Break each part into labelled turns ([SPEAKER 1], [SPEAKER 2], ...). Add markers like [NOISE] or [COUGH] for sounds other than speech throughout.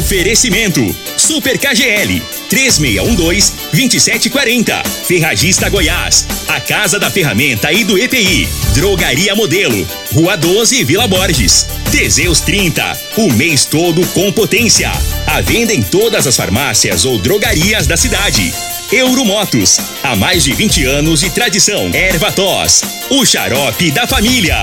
[SPEAKER 1] Oferecimento Super KGL 3612-2740. Ferragista Goiás. A Casa da Ferramenta e do EPI. Drogaria Modelo. Rua 12, Vila Borges. Teseus 30. O mês todo com potência. A venda em todas as farmácias ou drogarias da cidade. Euromotos. Há mais de 20 anos de tradição. Erva Tos. O xarope da família.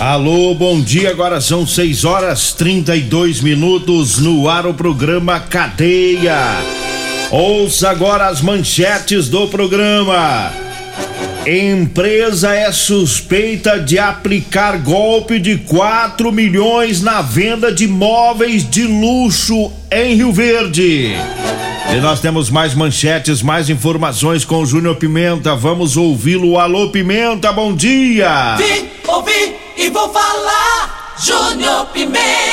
[SPEAKER 2] Alô, bom dia. Agora são 6 horas 32 minutos no ar o programa Cadeia. Ouça agora as manchetes do programa. Empresa é suspeita de aplicar golpe de 4 milhões na venda de móveis de luxo em Rio Verde. E nós temos mais manchetes, mais informações com o Júnior Pimenta. Vamos ouvi-lo. Alô, Pimenta, bom dia!
[SPEAKER 3] Vim, ouvi e vou falar. Júnior Pimenta.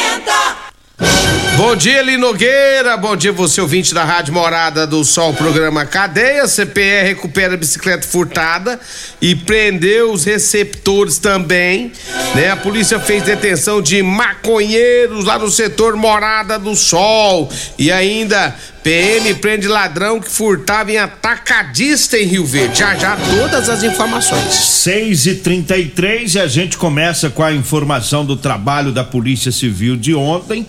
[SPEAKER 4] Bom dia, Eli Nogueira. Bom dia, você ouvinte da Rádio Morada do Sol, programa Cadeia. CPR recupera bicicleta furtada e prendeu os receptores também. Né? A polícia fez detenção de maconheiros lá no setor Morada do Sol. E ainda PM prende ladrão que furtava em atacadista em Rio Verde. Já já todas as informações.
[SPEAKER 2] 6 e 33 e a gente começa com a informação do trabalho da Polícia Civil de ontem.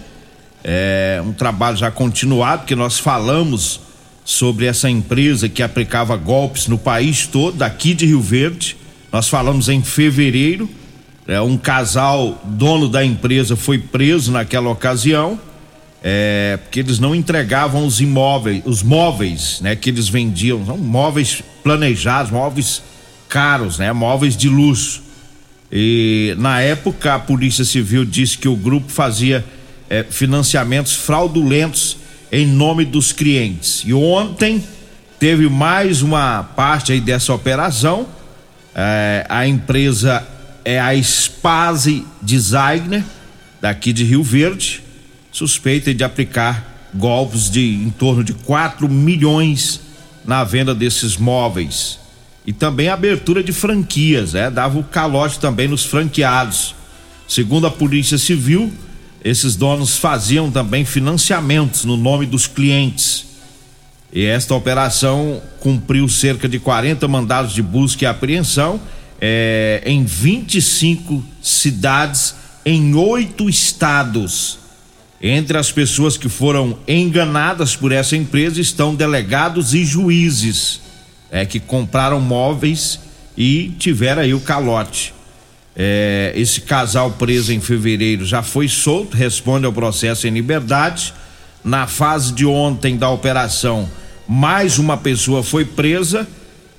[SPEAKER 2] É um trabalho já continuado, que nós falamos sobre essa empresa que aplicava golpes no país todo, daqui de Rio Verde. Nós falamos em fevereiro. É, um casal, dono da empresa, foi preso naquela ocasião. É, porque eles não entregavam os imóveis, os móveis, né, que eles vendiam, são móveis planejados, móveis caros, né, móveis de luxo. E na época a Polícia Civil disse que o grupo fazia é, financiamentos fraudulentos em nome dos clientes. E ontem teve mais uma parte aí dessa operação. É, a empresa é a Spase Designer, daqui de Rio Verde, suspeita de aplicar golpes de em torno de 4 milhões na venda desses móveis. E também a abertura de franquias, é, dava o calote também nos franqueados. Segundo a Polícia Civil, esses donos faziam também financiamentos no nome dos clientes. E esta operação cumpriu cerca de 40 mandados de busca e apreensão é, em 25 cidades em oito estados. Entre as pessoas que foram enganadas por essa empresa estão delegados e juízes é, que compraram móveis e tiveram aí o calote. É, esse casal preso em fevereiro já foi solto, responde ao processo em liberdade. Na fase de ontem da operação, mais uma pessoa foi presa.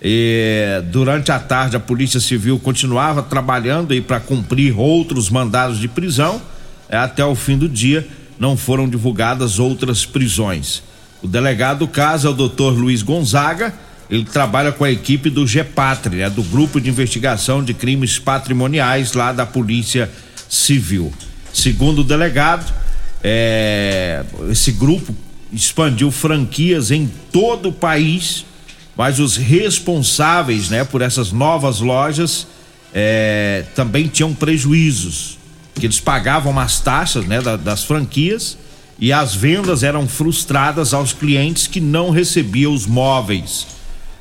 [SPEAKER 2] E, durante a tarde, a Polícia Civil continuava trabalhando aí para cumprir outros mandados de prisão. É, até o fim do dia, não foram divulgadas outras prisões. O delegado do caso é o doutor Luiz Gonzaga ele trabalha com a equipe do GEPATRI, né, do Grupo de Investigação de Crimes Patrimoniais lá da Polícia Civil. Segundo o delegado, é, esse grupo expandiu franquias em todo o país, mas os responsáveis né, por essas novas lojas é, também tinham prejuízos, que eles pagavam umas taxas né, da, das franquias e as vendas eram frustradas aos clientes que não recebiam os móveis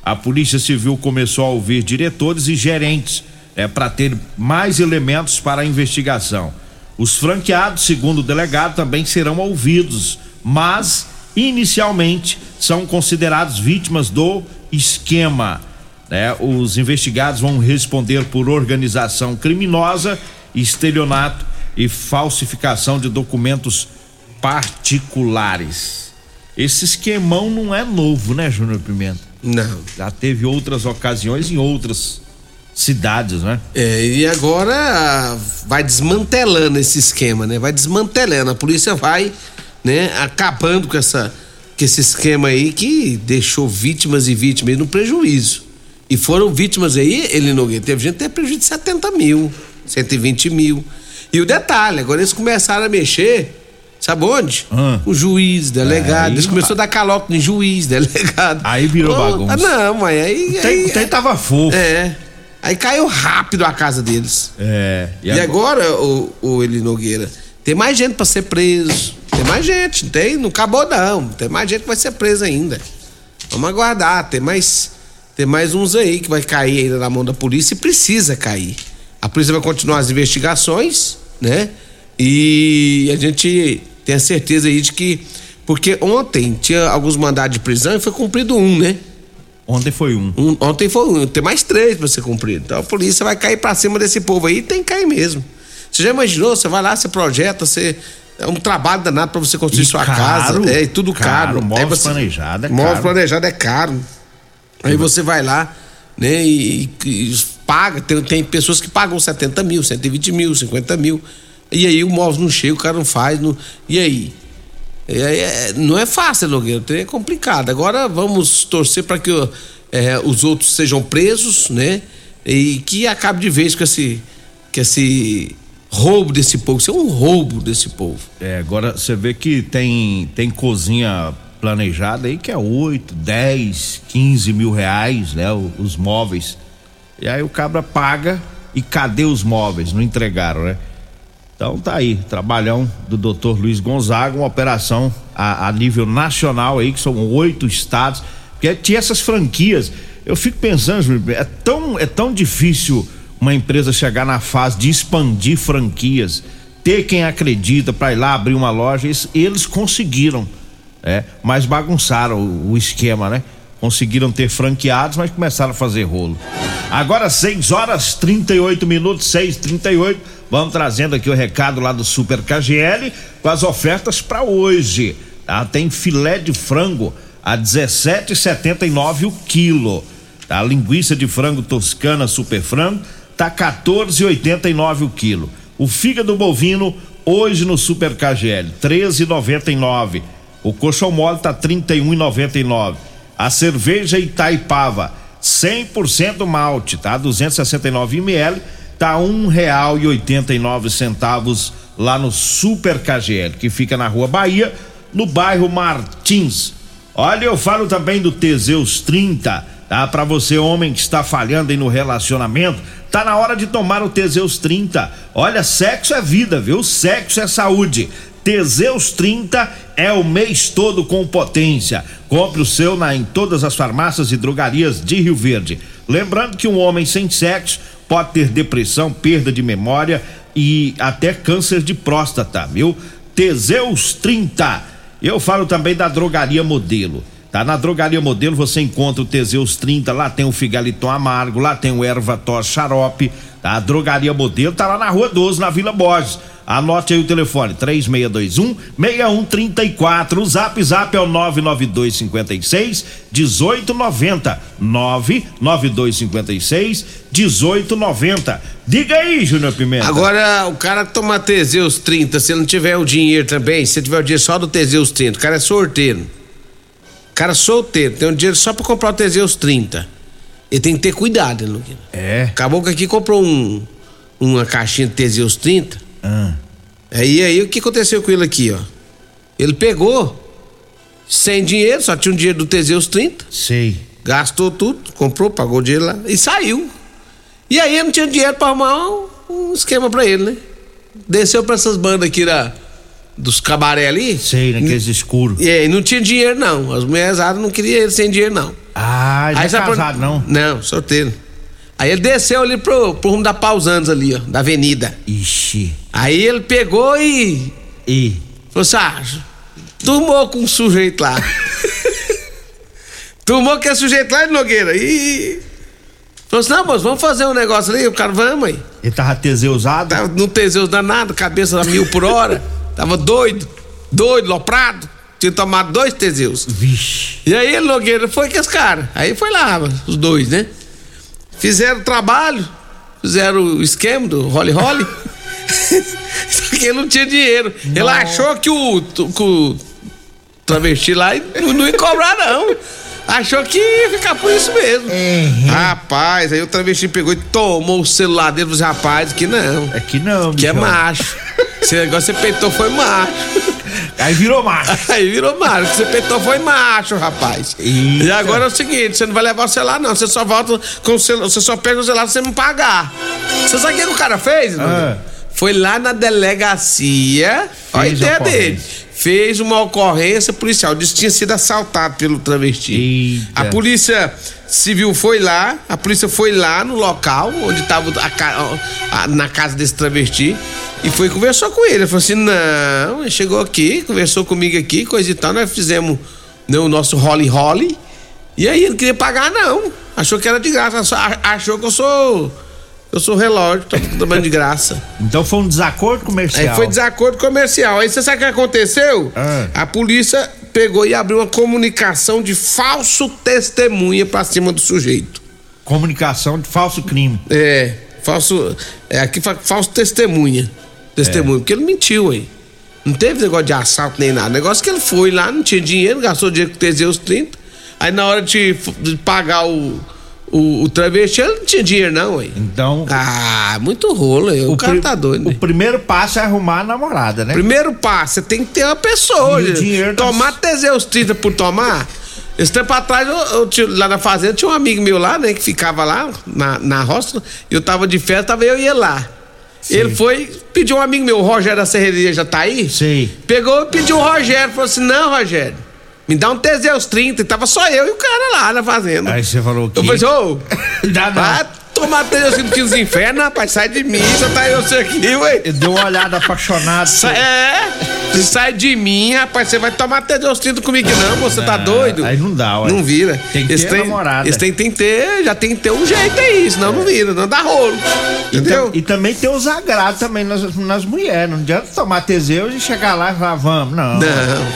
[SPEAKER 2] a Polícia Civil começou a ouvir diretores e gerentes é, para ter mais elementos para a investigação. Os franqueados, segundo o delegado, também serão ouvidos, mas inicialmente são considerados vítimas do esquema. Né? Os investigados vão responder por organização criminosa, estelionato e falsificação de documentos particulares. Esse esquemão não é novo, né, Júnior Pimenta?
[SPEAKER 4] Não.
[SPEAKER 2] Já teve outras ocasiões em outras cidades, né?
[SPEAKER 4] É, e agora vai desmantelando esse esquema, né? Vai desmantelando. A polícia vai, né, acabando com essa com esse esquema aí que deixou vítimas e vítimas no prejuízo. E foram vítimas aí, ele não teve gente que teve prejuízo de 70 mil, 120 mil. E o detalhe, agora eles começaram a mexer Sabe onde?
[SPEAKER 2] Ah.
[SPEAKER 4] O juiz, delegado.
[SPEAKER 2] Aí,
[SPEAKER 4] Eles começaram a dar calote em juiz, delegado.
[SPEAKER 2] Aí virou
[SPEAKER 4] Oh,
[SPEAKER 2] bagunça.
[SPEAKER 4] Não, mas aí. Aí
[SPEAKER 2] o trem tava fofo.
[SPEAKER 4] é. Aí caiu rápido a casa deles.
[SPEAKER 2] É.
[SPEAKER 4] E, agora, o, o Eli Nogueira, tem mais gente pra ser preso. Tem mais gente, não tem? Não acabou, não. Tem mais gente que vai ser presa ainda. Vamos aguardar. Tem mais, tem mais uns aí que vai cair ainda na mão da polícia e precisa cair. A polícia vai continuar as investigações, né? E a gente tem a certeza aí de que. Porque ontem tinha alguns mandados de prisão e foi cumprido um, né?
[SPEAKER 2] Ontem foi um.
[SPEAKER 4] Um- ontem foi um, tem mais três pra ser cumprido. Então a polícia vai cair pra cima desse povo aí, tem que cair mesmo. Você já imaginou? Você vai lá, você projeta, você. É um trabalho danado pra você construir
[SPEAKER 2] E
[SPEAKER 4] sua
[SPEAKER 2] caro,
[SPEAKER 4] casa. É, e tudo caro.
[SPEAKER 2] caro, móveis
[SPEAKER 4] Aí você-
[SPEAKER 2] planejado é caro.
[SPEAKER 4] planejado é caro. Aí você vai lá, né, e, e paga. Tem, tem pessoas que pagam 70 mil, 120 mil, 50 mil. E aí o móvel não chega, o cara não faz. Não, e aí? É, é, não é fácil, Nogueira, é complicado. Agora vamos torcer para que é, os outros sejam presos, né? E que acabe de vez com esse, com esse roubo desse povo. Isso é um roubo desse povo.
[SPEAKER 2] É, agora você vê que tem, tem cozinha planejada aí que é 8, 10, 15 mil reais, né? Os móveis. E aí o cabra paga e cadê os móveis? Não entregaram, né? Então tá aí, trabalhão do doutor Luiz Gonzaga, uma operação a, a nível nacional aí, que são oito estados, porque tinha essas franquias. Eu fico pensando, é tão, é tão difícil uma empresa chegar na fase de expandir franquias, ter quem acredita para ir lá abrir uma loja, eles, eles conseguiram, né? Mas bagunçaram o, o esquema, né? Conseguiram ter franqueados, mas começaram a fazer rolo. Agora 6 horas 38 minutos, 6 38 Vamos trazendo aqui o recado lá do Super KGL com as ofertas para hoje. Tá? Tem filé de frango a 17,79 o quilo. Tá? Linguiça de frango toscana super frango tá 14,89 o quilo. O fígado bovino hoje no Super KGL 13,99. O coxão mole tá 31,99. A cerveja Itaipava 100% malte, tá? 269 ml, tá um real e oitenta e nove centavos lá no Super KGL, que fica na Rua Bahia, no bairro Martins. Olha, eu falo também do Teseus 30, tá? Para você homem que está falhando aí no relacionamento, tá na hora de tomar o Teseus 30. Olha, sexo é vida, viu? Sexo é saúde. Teseus 30 é o mês todo com potência. Compre o seu na, em todas as farmácias e drogarias de Rio Verde. Lembrando que um homem sem sexo pode ter depressão, perda de memória e até câncer de próstata, viu? Teseus 30. Eu falo também da drogaria modelo. Tá na drogaria modelo você encontra o Teseus 30, lá tem o Figaliton Amargo, lá tem o Ervator Xarope, tá? A drogaria modelo tá lá na Rua 12, na Vila Borges. Anote aí o telefone, 3621 6134. O zap zap é o 99256 1890. 99256 1890. Diga aí, Júnior Pimenta.
[SPEAKER 4] Agora, o cara toma Teseus 30, se ele não tiver o dinheiro também, se tiver o dinheiro só do Teseus 30, o cara é sorteiro. O cara é solteiro, tem um dinheiro só pra comprar o Teseus 30. Ele tem que ter cuidado, né, Luquinha?
[SPEAKER 2] É.
[SPEAKER 4] Acabou que aqui comprou um, uma caixinha de Teseus 30.
[SPEAKER 2] Ah,
[SPEAKER 4] Aí, aí, o que aconteceu com ele aqui, ó? Ele pegou, sem dinheiro, só tinha um dinheiro do Teseus 30,
[SPEAKER 2] sei.
[SPEAKER 4] gastou tudo, comprou, pagou o dinheiro lá e saiu. E aí não tinha dinheiro pra arrumar um, um esquema pra ele, né? Desceu pra essas bandas aqui da, dos cabaré ali.
[SPEAKER 2] Sei, naqueles escuros.
[SPEAKER 4] E aí não tinha dinheiro, não. As mulheres não queriam ele sem dinheiro, não.
[SPEAKER 2] Ah, ele não é
[SPEAKER 4] sabe pra-
[SPEAKER 2] casado, não.
[SPEAKER 4] Não, solteiro. Aí ele desceu ali pro, pro rumo da Pausanos ali, ó, da avenida.
[SPEAKER 2] Ixi.
[SPEAKER 4] Aí ele pegou e
[SPEAKER 2] E.
[SPEAKER 4] Falou assim, ah, tomou com um sujeito lá. [LAUGHS] tomou com esse sujeito lá de Nogueira. E. Falou assim, não, moço, vamos fazer um negócio ali. O cara, vamos aí.
[SPEAKER 2] Ele tava teseusado?
[SPEAKER 4] Tava, não Teseus danado, cabeça a mil por hora. Tava doido, doido, loprado. Tinha tomado dois Teseus.
[SPEAKER 2] Vixe.
[SPEAKER 4] E aí ele, Nogueira, foi com esse cara. Aí foi lá, os dois, né? Fizeram o trabalho, fizeram o esquema do Holly Holly. [LAUGHS] Só que ele não tinha dinheiro. Ele
[SPEAKER 2] Não.
[SPEAKER 4] achou que o, que o travesti lá não, ia cobrar, não. Achou que ia ficar por isso mesmo. Rapaz, aí o travesti pegou e tomou o celular dele dos rapazes, que não.
[SPEAKER 2] É que não,
[SPEAKER 4] Que é macho. Esse negócio que você peitou foi macho.
[SPEAKER 2] Aí virou macho. [LAUGHS]
[SPEAKER 4] Aí virou macho. Você peitou foi macho, rapaz.
[SPEAKER 2] Eita.
[SPEAKER 4] E agora é o seguinte: você não vai levar o celular, não. Você só volta com o celular. Você só pega o celular se você me pagar. Você sabe o que o cara fez?
[SPEAKER 2] Ah.
[SPEAKER 4] Foi lá na delegacia. Olha a
[SPEAKER 2] Fez
[SPEAKER 4] ideia dele. Fez uma ocorrência policial. Disse que tinha sido assaltado pelo travesti.
[SPEAKER 2] Eita.
[SPEAKER 4] A polícia civil foi lá, a polícia foi lá no local onde estava na casa desse travesti e foi e conversou com ele. Ele falou assim: não, ele chegou aqui, conversou comigo aqui, coisa e tal. Nós fizemos né, o nosso Holly Holly. E aí ele não queria pagar, não. Achou que era de graça, achou que eu sou. Eu sou relógio, tô trabalhando de graça. [LAUGHS]
[SPEAKER 2] Então foi um desacordo comercial.
[SPEAKER 4] Aí foi desacordo comercial. Aí você sabe o que aconteceu?
[SPEAKER 2] Ah.
[SPEAKER 4] A polícia pegou e abriu uma comunicação de falso testemunha pra cima do sujeito.
[SPEAKER 2] Comunicação de falso crime.
[SPEAKER 4] É, falso. É, aqui fa- falso testemunha. Testemunha, porque ele mentiu aí. Não teve negócio de assalto nem nada. Negócio que ele foi lá, não tinha dinheiro, gastou dinheiro com Teseus 30. Aí na hora de, de pagar o, o, o travesti, ele não tinha dinheiro, não, aí.
[SPEAKER 2] Então,
[SPEAKER 4] Ah, muito rolo, aí. O, cara
[SPEAKER 2] pri-
[SPEAKER 4] tá doido,
[SPEAKER 2] o
[SPEAKER 4] né?
[SPEAKER 2] primeiro passo é arrumar a namorada, né?
[SPEAKER 4] Primeiro passo, você tem que ter uma pessoa.
[SPEAKER 2] E o dinheiro tá-
[SPEAKER 4] Tomar Teseus 30 por tomar. Esse tempo atrás, eu, eu lá na fazenda, tinha um amigo meu lá, né, que ficava lá na, na roça. e Eu tava de festa, tava eu e ele lá. Ele foi, pediu um amigo meu, o Rogério da Serreria já tá aí?
[SPEAKER 2] Sei.
[SPEAKER 4] Pegou e pediu o Rogério, falou assim: não, Rogério, me dá um Teseus 30. E tava só eu e o cara lá na fazenda.
[SPEAKER 2] Aí você falou que.
[SPEAKER 4] eu falei, ô, [LAUGHS]
[SPEAKER 2] Dá não.
[SPEAKER 4] Tomar 30 aqui nos infernos, rapaz, sai de mim, já tá eu você aqui, ué.
[SPEAKER 2] Deu uma olhada apaixonada.
[SPEAKER 4] Sa- É, você sai de mim, rapaz, você vai tomar Teseus 30 comigo não, você tá doido?
[SPEAKER 2] aí não dá, ué.
[SPEAKER 4] Não vira.
[SPEAKER 2] Tem que
[SPEAKER 4] Esse
[SPEAKER 2] ter namorada.
[SPEAKER 4] Esse tem, tem que ter, já tem que ter um jeito aí, senão não vira, não dá rolo.
[SPEAKER 2] E,
[SPEAKER 4] Entendeu?
[SPEAKER 2] tam- e também tem os agrados também nas, nas mulheres. Não adianta tomar Teseus e chegar lá e falar, vamos. Não.
[SPEAKER 4] Não,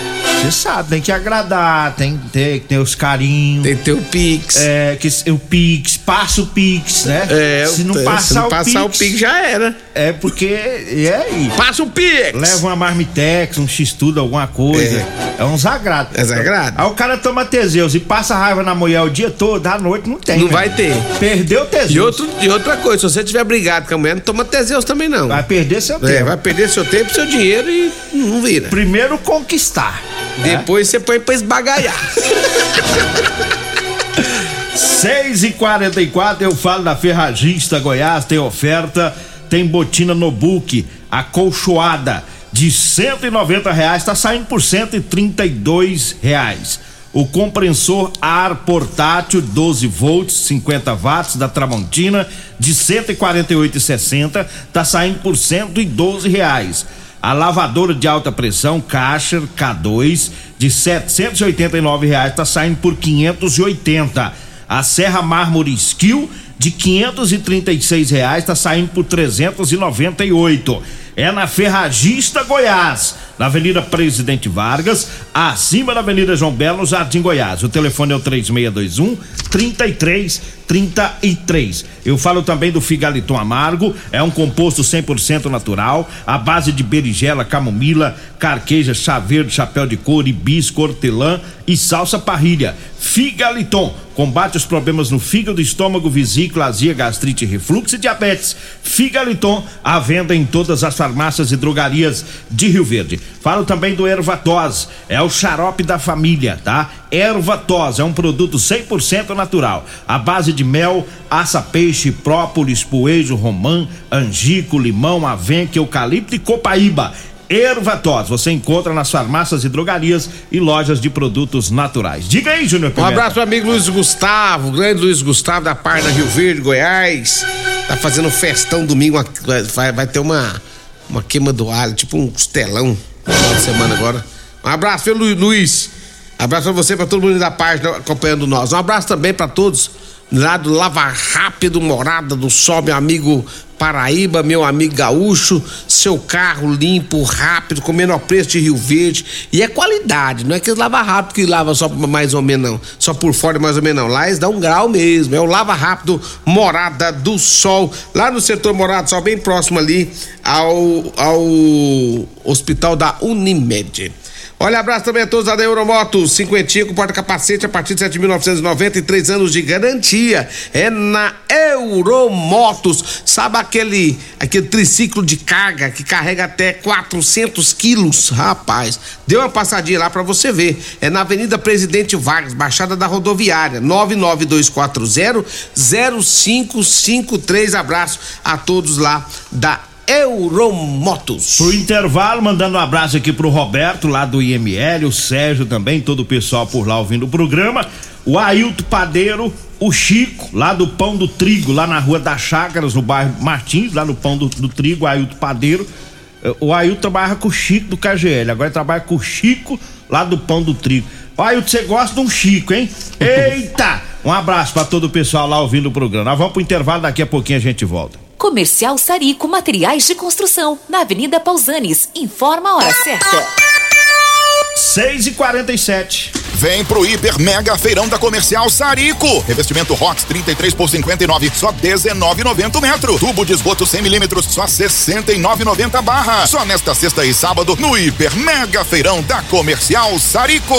[SPEAKER 2] Você sabe, tem que agradar, tem que ter, tem os carinhos.
[SPEAKER 4] tem que ter o Pix.
[SPEAKER 2] É, que o Pix, passa o Pix, né?
[SPEAKER 4] É,
[SPEAKER 2] se não
[SPEAKER 4] se
[SPEAKER 2] passar,
[SPEAKER 4] não passar
[SPEAKER 2] o,
[SPEAKER 4] o
[SPEAKER 2] Pix,
[SPEAKER 4] Pix já era.
[SPEAKER 2] É porque. E aí?
[SPEAKER 4] Passa o Pix!
[SPEAKER 2] Leva uma marmitex, um x-tudo, alguma coisa. É, uns agrados.
[SPEAKER 4] É desagrado.
[SPEAKER 2] Aí o cara toma Teseus e passa raiva na mulher o dia todo, à noite não tem.
[SPEAKER 4] Não
[SPEAKER 2] né?
[SPEAKER 4] vai ter.
[SPEAKER 2] Perdeu o Teseus.
[SPEAKER 4] E, outro, e outra coisa, se você tiver brigado com a mulher, não toma Teseus também não.
[SPEAKER 2] Vai perder seu
[SPEAKER 4] É,
[SPEAKER 2] tempo.
[SPEAKER 4] vai perder seu tempo, seu dinheiro e não vira.
[SPEAKER 2] Primeiro conquistar. Né?
[SPEAKER 4] Depois você põe pra esbagaiar.
[SPEAKER 2] 6 e 44 eu falo da Ferragista Goiás, tem oferta, tem botina no book, acolchoada de 190 reais, tá saindo por 132 reais. O compressor ar portátil 12 volts, 50 watts da Tramontina de 148,60 tá saindo por 112 reais. A lavadora de alta pressão Karcher K2 de 789 reais tá saindo por 580. A Serra Mármore Skill de 536 reais tá saindo por 398. É na Ferragista Goiás, na Avenida Presidente Vargas, acima da Avenida João Belo, no Jardim Goiás. O telefone é o 3621 3333. Eu falo também do Figaliton Amargo, é um composto 100% natural, à base de berigela, camomila, carqueja, chá verde, chapéu de couro, hibisco, hortelã e salsa parrilha. Figaliton combate os problemas no fígado, estômago, vesícula, azia, gastrite, refluxo e diabetes. Figaliton à venda em todas as farmácias e drogarias de Rio Verde. Falo também do Ervatós, é o xarope da família, tá? Ervatós é um produto 100% natural, à base de mel, aça-peixe, própolis, poejo, romã, angico, limão, avenca, eucalipto e copaíba. Ervatós, você encontra nas farmácias e drogarias e lojas de produtos naturais. Diga aí, Júnior
[SPEAKER 4] Um
[SPEAKER 2] Pimenta.
[SPEAKER 4] abraço pro amigo Luiz Gustavo, o grande Luiz Gustavo da Parda Rio Verde, Goiás. Tá fazendo um festão domingo, vai, vai ter uma, uma queima do alho, tipo um costelão final de semana agora. Um abraço, viu, Lu- Luiz? Abraço pra você, pra todo mundo da página acompanhando nós. Um abraço também pra todos lá do Lava Rápido, Morada do Sol, meu amigo Paraíba, meu amigo gaúcho, seu carro limpo, rápido, com menor preço de Rio Verde. E é qualidade, não é que lava rápido que lava só mais ou menos, não. Só por fora mais ou menos, não. Lá eles dão um grau mesmo. É o Lava Rápido Morada do Sol, lá no setor Morada Sol, bem próximo ali ao, ao hospital da Unimed. Olha, abraço também a todos da Euromotos, cinquentinho com porta-capacete a partir de 7.993 anos de garantia. É na Euromotos. Sabe aquele aquele triciclo de carga que carrega até 400 quilos? Rapaz, deu uma passadinha lá para você ver. É na Avenida Presidente Vargas, Baixada da Rodoviária, 99240 0553. Abraço a todos lá da Euromotos.
[SPEAKER 2] Pro intervalo, mandando um abraço aqui pro Roberto, lá do IML, o Sérgio também, todo o pessoal por lá ouvindo o programa. O Ailton Padeiro, o Chico, lá do Pão do Trigo, lá na Rua das Chácaras, no bairro Martins, lá no Pão do, do Trigo, Ailton Padeiro. O Ailton trabalha com o Chico do KGL, agora trabalha com o Chico lá do Pão do Trigo. O Ailton, você gosta de um Chico, hein? [LAUGHS] Eita! Um abraço para todo o pessoal lá ouvindo o programa. Nós vamos pro intervalo, daqui a pouquinho a gente volta.
[SPEAKER 5] Comercial Sarico Materiais de Construção, na Avenida Pausanes. Informa a hora certa.
[SPEAKER 2] 6 e 47
[SPEAKER 6] Vem pro Hiper Mega Feirão da Comercial Sarico. Revestimento Rox 33 por 59, só 19,90 metro. Tubo de esgoto 100 milímetros, só 69,90 barra. Só nesta sexta e sábado no Hiper Mega Feirão da Comercial Sarico.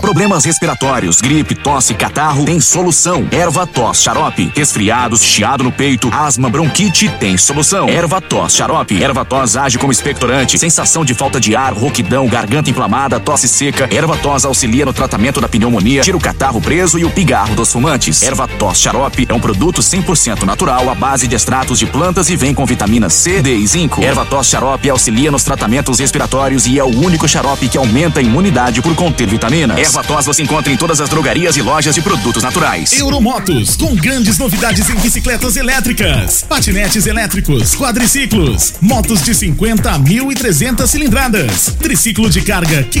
[SPEAKER 7] Problemas respiratórios, gripe, tosse, catarro, tem solução. Erva tos, xarope, resfriados, chiado no peito, asma, bronquite, tem solução. Erva tos, xarope, erva tos age como expectorante, sensação de falta de ar, rouquidão, garganta inflamada, tosse seca. Erva tos auxilia no tratamento da pneumonia, tira o catarro preso e o pigarro dos fumantes. Erva tos xarope é um produto 100% natural à base de extratos de plantas e vem com vitamina C, D e zinco. Erva tos xarope auxilia nos tratamentos respiratórios e é o único xarope que aumenta a imunidade por conter vitaminas. Erva tos você encontra em todas as drogarias e lojas de produtos naturais.
[SPEAKER 8] Euromotos, com grandes novidades em bicicletas elétricas, patinetes elétricos, quadriciclos, motos de 50 a 1.300 cilindradas, triciclo de carga que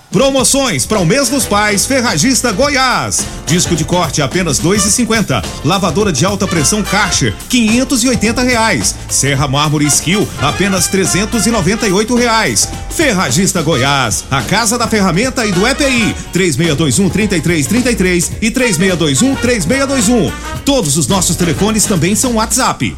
[SPEAKER 9] Promoções para o mês dos pais, Ferragista Goiás. Disco de corte apenas dois e cinquenta. Lavadora de alta pressão Karcher, quinhentos e oitenta reais. Serra Mármore Skill, apenas trezentos e noventa e oito reais. Ferragista Goiás, a casa da ferramenta e do EPI, três meia dois um trinta e três trinta e três e três meia dois um três meia dois um. Todos os nossos telefones também são WhatsApp.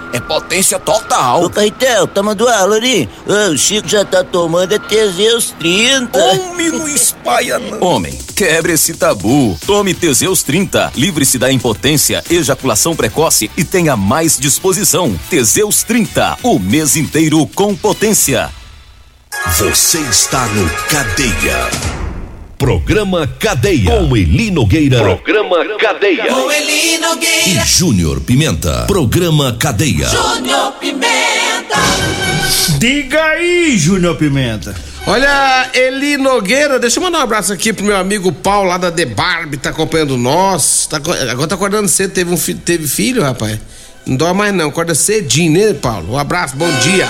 [SPEAKER 10] é potência total.
[SPEAKER 11] Ô, Caetel, tá mandando aula ali. O Chico já tá tomando é Teseus 30.
[SPEAKER 10] Homem, não espalha não.
[SPEAKER 7] Homem, quebre esse tabu. Tome Teseus 30. Livre-se da impotência, ejaculação precoce e tenha mais disposição. Teseus 30. O mês inteiro com potência.
[SPEAKER 12] Você está no Cadeia. Programa Cadeia. Com Eli Nogueira.
[SPEAKER 1] Programa Cadeia.
[SPEAKER 3] Com Eli Nogueira.
[SPEAKER 12] E Júnior Pimenta. Programa Cadeia.
[SPEAKER 3] Júnior Pimenta.
[SPEAKER 2] Diga aí, Júnior Pimenta.
[SPEAKER 4] Olha, Eli Nogueira, deixa eu mandar um abraço aqui pro meu amigo Paulo lá da The Barbie, tá acompanhando nós. Tá, agora tá acordando cedo, teve, um, teve filho, rapaz. Não dói mais não, acorda cedinho, né, Paulo? Um abraço, bom dia.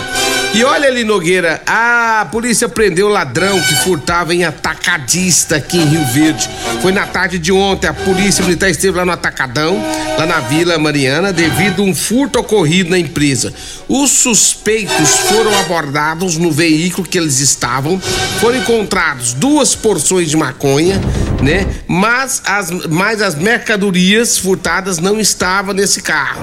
[SPEAKER 4] E olha ali, Nogueira, a polícia prendeu o ladrão que furtava em atacadista aqui em Rio Verde. Foi na tarde de ontem. A polícia militar esteve lá no Atacadão, lá na Vila Mariana, devido a um furto ocorrido na empresa. Os suspeitos foram abordados no veículo que eles estavam. Foram encontrados duas porções de maconha, né? Mas as, mas as mercadorias furtadas não estavam nesse carro.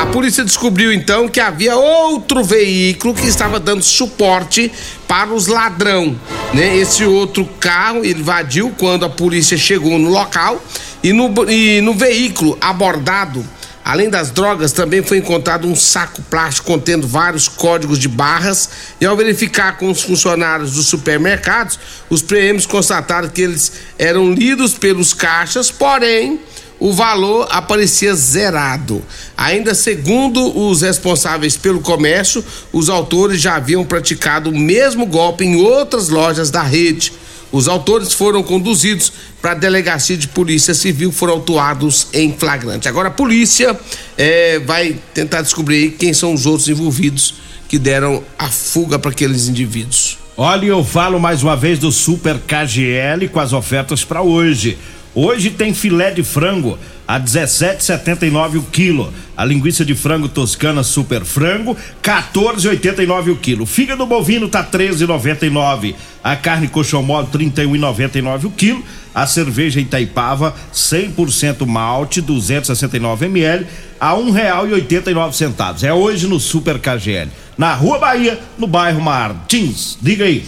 [SPEAKER 4] A polícia descobriu então que havia outro veículo que estava dando suporte para os ladrão, né? Esse outro carro invadiu quando a polícia chegou no local e no, e no veículo abordado Além das drogas, também foi encontrado um saco plástico contendo vários códigos de barras. E ao verificar com os funcionários dos supermercados, os PMs constataram que eles eram lidos pelos caixas, porém o valor aparecia zerado. Ainda segundo os responsáveis pelo comércio, os autores já haviam praticado o mesmo golpe em outras lojas da rede. Os autores foram conduzidos para a delegacia de polícia civil, foram autuados em flagrante. Agora a polícia é, vai tentar descobrir quem são os outros envolvidos que deram a fuga para aqueles indivíduos.
[SPEAKER 2] Olha, eu falo mais uma vez do Super KGL com as ofertas para hoje. Hoje tem filé de frango a 17,79 o quilo. A linguiça de frango toscana super frango 14,89 o quilo. Fígado bovino tá 13,99. A carne coxão mole 31,99 o quilo. A cerveja Itaipava 100% malte 269 ml a nove centavos. É hoje no Super KGL, na Rua Bahia, no bairro Martins. Diga aí.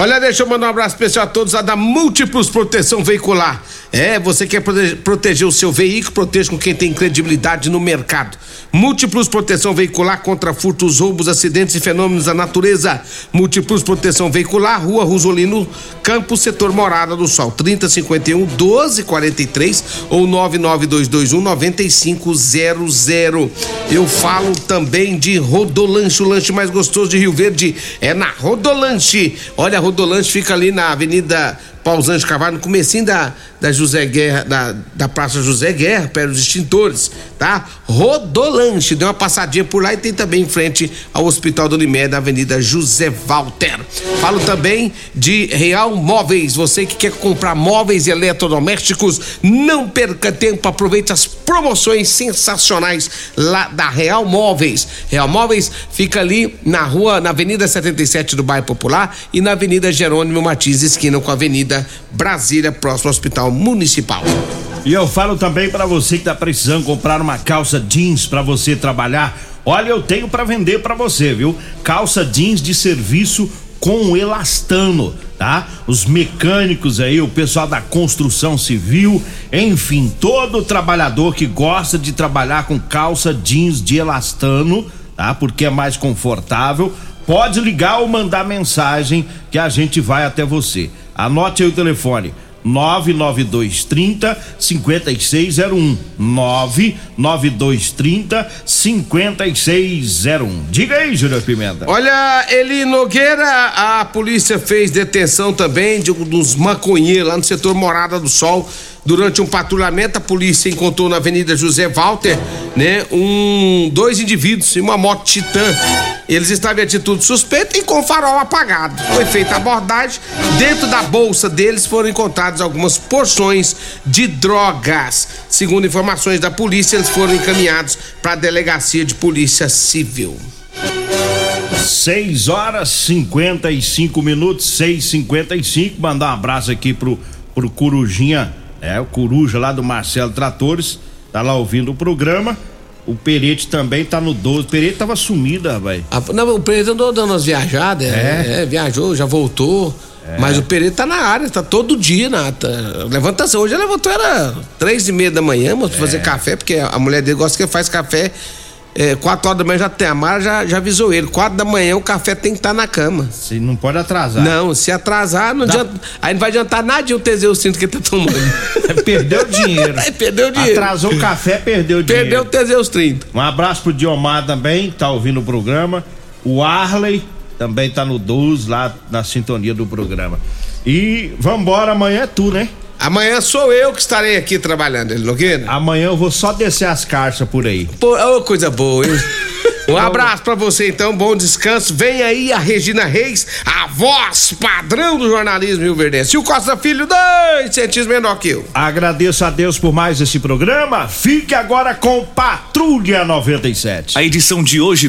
[SPEAKER 4] Olha, deixa eu mandar um abraço especial a todos a da Múltiplos Proteção Veicular. É, você quer proteger, proteger o seu veículo, proteja com quem tem credibilidade no mercado. Múltiplos Proteção Veicular contra furtos, roubos, acidentes e fenômenos da natureza. Múltiplos Proteção Veicular, Rua Rosolino, Campo, Setor Morada do Sol, 3051 1243 ou 99221 9500. Eu falo também de Rodolanche, o lanche mais gostoso de Rio Verde é na Rodolanche. Olha, a Rodolanche fica ali na Avenida Pausante Carvalho, no comecinho da, da José Guerra, da, da Praça José Guerra, perto dos extintores, tá? Rodolanche, deu uma passadinha por lá e tem também em frente ao Hospital do Unimed, da Avenida José Walter. Falo também de Real Móveis, você que quer comprar móveis e eletrodomésticos, não perca tempo, aproveite as promoções sensacionais lá da Real Móveis. Real Móveis fica ali na rua, na Avenida 77 do Bairro Popular e na Avenida Jerônimo Martins, esquina com a Avenida Brasília, próximo ao Hospital Municipal.
[SPEAKER 2] E eu falo também para você que tá precisando comprar uma calça jeans para você trabalhar. Olha, eu tenho para vender para você, viu? Calça jeans de serviço com elastano, tá? Os mecânicos aí, o pessoal da construção civil, enfim, todo trabalhador que gosta de trabalhar com calça jeans de elastano, tá? Porque é mais confortável, pode ligar ou mandar mensagem que a gente vai até você. Anote aí o telefone. 99230 5601 99230 5601 Diga aí, Júnior Pimenta.
[SPEAKER 4] Olha, Eli Nogueira, a polícia fez detenção também de um dos maconheiros lá no setor Morada do Sol. Durante um patrulhamento, a polícia encontrou na Avenida José Walter, né, um dois indivíduos em uma moto Titan. Eles estavam em atitude suspeita e com farol apagado. Foi feita a abordagem. Dentro da bolsa deles foram encontradas algumas porções de drogas. Segundo informações da polícia, eles foram encaminhados para a delegacia de polícia civil.
[SPEAKER 2] 6 horas 55 minutos, 6:55. Mandar um abraço aqui pro, pro Corujinha, é, o Coruja lá do Marcelo Tratores, tá lá ouvindo o programa. O Perete também tá no 12. O Perete tava sumido, rapaz.
[SPEAKER 4] Ah, não, o Pereira andou dando umas viajadas, é, é, viajou, já voltou. Mas o Pereira tá na área, tá todo dia na. Tá, levantação. Hoje ele levantou, era três e meia da manhã, mas pra fazer café, porque a mulher dele gosta que faz café. É, quatro horas da manhã já tem. A Mara já, já avisou ele. Quatro da manhã o café tem que estar na cama.
[SPEAKER 2] Se não pode atrasar.
[SPEAKER 4] Não, se atrasar, não adianta. Aí não vai adiantar nada o Teseu cinto que ele tá tomando. [LAUGHS]
[SPEAKER 2] Perdeu dinheiro. [LAUGHS]
[SPEAKER 4] Perdeu dinheiro.
[SPEAKER 2] Atrasou o café, perdeu dinheiro.
[SPEAKER 4] Perdeu o Teseus 30.
[SPEAKER 2] Um abraço pro Diomar também, que tá ouvindo o programa. O Arley também tá no 12 lá na sintonia do programa. E vambora, amanhã é tu, né?
[SPEAKER 4] Amanhã sou eu que estarei aqui trabalhando, ele Nogueira.
[SPEAKER 2] Amanhã eu vou só descer as carças por aí.
[SPEAKER 4] Pô, ô, coisa boa, hein? [LAUGHS] Um abraço pra você então, bom descanso. Vem aí a Regina Reis, a voz padrão do jornalismo Rio Verdense. E o Costa Filho, dois centímetros menor que eu.
[SPEAKER 2] Agradeço a Deus por mais esse programa. Fique agora com Patrulha 97.
[SPEAKER 12] A edição de hoje